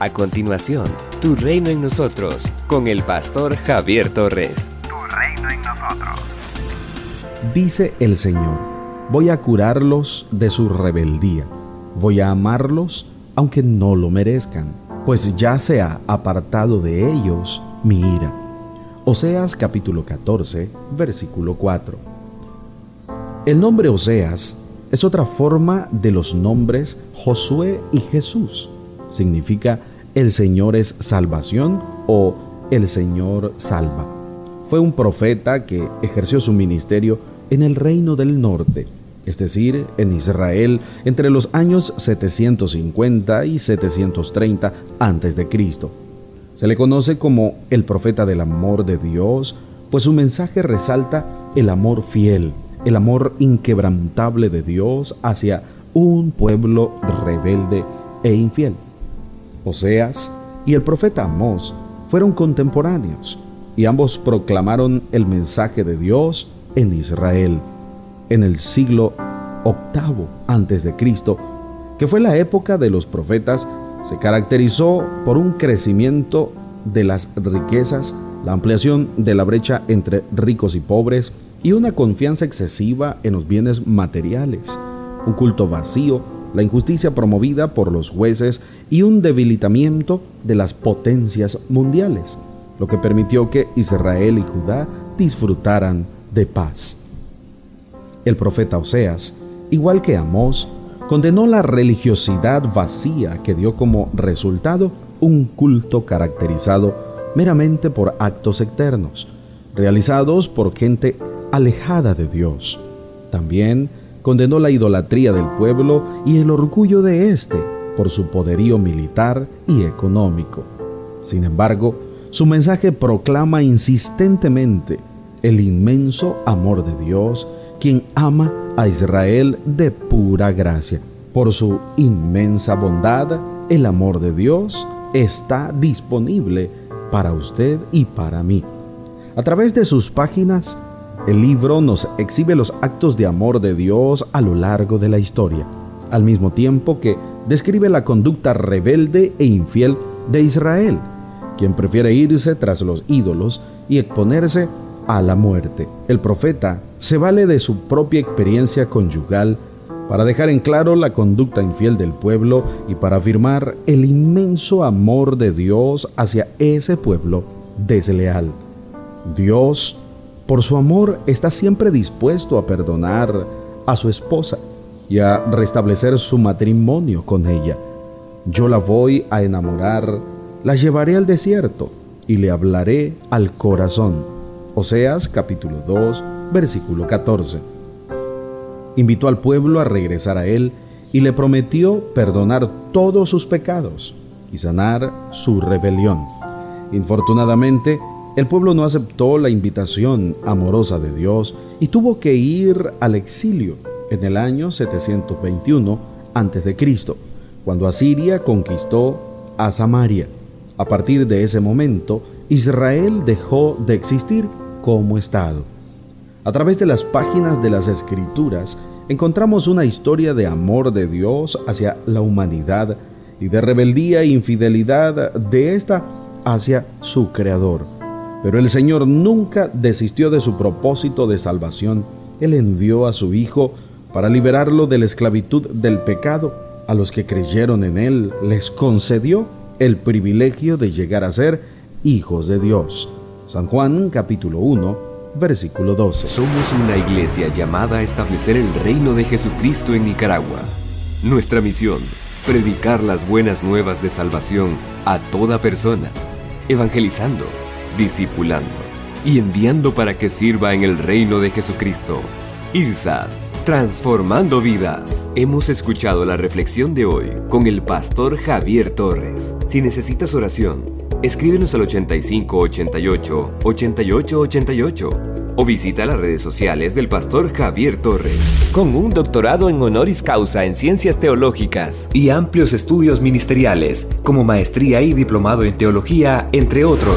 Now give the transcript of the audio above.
A continuación, Tu reino en nosotros, con el pastor Javier Torres. Tu reino en nosotros. Dice el Señor, voy a curarlos de su rebeldía, voy a amarlos aunque no lo merezcan, pues ya se ha apartado de ellos mi ira. Oseas capítulo 14, versículo 4. El nombre Oseas es otra forma de los nombres Josué y Jesús. Significa el Señor es salvación o el Señor salva. Fue un profeta que ejerció su ministerio en el reino del norte, es decir, en Israel, entre los años 750 y 730 a.C. Se le conoce como el profeta del amor de Dios, pues su mensaje resalta el amor fiel, el amor inquebrantable de Dios hacia un pueblo rebelde e infiel. Oseas y el profeta Amós fueron contemporáneos y ambos proclamaron el mensaje de Dios en Israel en el siglo VIII antes de Cristo, que fue la época de los profetas, se caracterizó por un crecimiento de las riquezas, la ampliación de la brecha entre ricos y pobres y una confianza excesiva en los bienes materiales, un culto vacío la injusticia promovida por los jueces y un debilitamiento de las potencias mundiales, lo que permitió que Israel y Judá disfrutaran de paz. El profeta Oseas, igual que Amós, condenó la religiosidad vacía que dio como resultado un culto caracterizado meramente por actos externos, realizados por gente alejada de Dios. También condenó la idolatría del pueblo y el orgullo de éste por su poderío militar y económico. Sin embargo, su mensaje proclama insistentemente el inmenso amor de Dios, quien ama a Israel de pura gracia. Por su inmensa bondad, el amor de Dios está disponible para usted y para mí. A través de sus páginas, el libro nos exhibe los actos de amor de Dios a lo largo de la historia, al mismo tiempo que describe la conducta rebelde e infiel de Israel, quien prefiere irse tras los ídolos y exponerse a la muerte. El profeta se vale de su propia experiencia conyugal para dejar en claro la conducta infiel del pueblo y para afirmar el inmenso amor de Dios hacia ese pueblo desleal. Dios por su amor está siempre dispuesto a perdonar a su esposa y a restablecer su matrimonio con ella. Yo la voy a enamorar, la llevaré al desierto y le hablaré al corazón. Oseas capítulo 2, versículo 14. Invitó al pueblo a regresar a él y le prometió perdonar todos sus pecados y sanar su rebelión. Infortunadamente, el pueblo no aceptó la invitación amorosa de Dios y tuvo que ir al exilio en el año 721 a.C., cuando Asiria conquistó a Samaria. A partir de ese momento, Israel dejó de existir como Estado. A través de las páginas de las Escrituras encontramos una historia de amor de Dios hacia la humanidad y de rebeldía e infidelidad de ésta hacia su Creador. Pero el Señor nunca desistió de su propósito de salvación. Él envió a su Hijo para liberarlo de la esclavitud del pecado. A los que creyeron en Él les concedió el privilegio de llegar a ser hijos de Dios. San Juan capítulo 1, versículo 12. Somos una iglesia llamada a establecer el reino de Jesucristo en Nicaragua. Nuestra misión, predicar las buenas nuevas de salvación a toda persona, evangelizando discipulando y enviando para que sirva en el reino de Jesucristo. IRSAD, transformando vidas. Hemos escuchado la reflexión de hoy con el pastor Javier Torres. Si necesitas oración, escríbenos al 8588 8888 o visita las redes sociales del pastor Javier Torres. Con un doctorado en honoris causa en ciencias teológicas y amplios estudios ministeriales, como maestría y diplomado en teología, entre otros,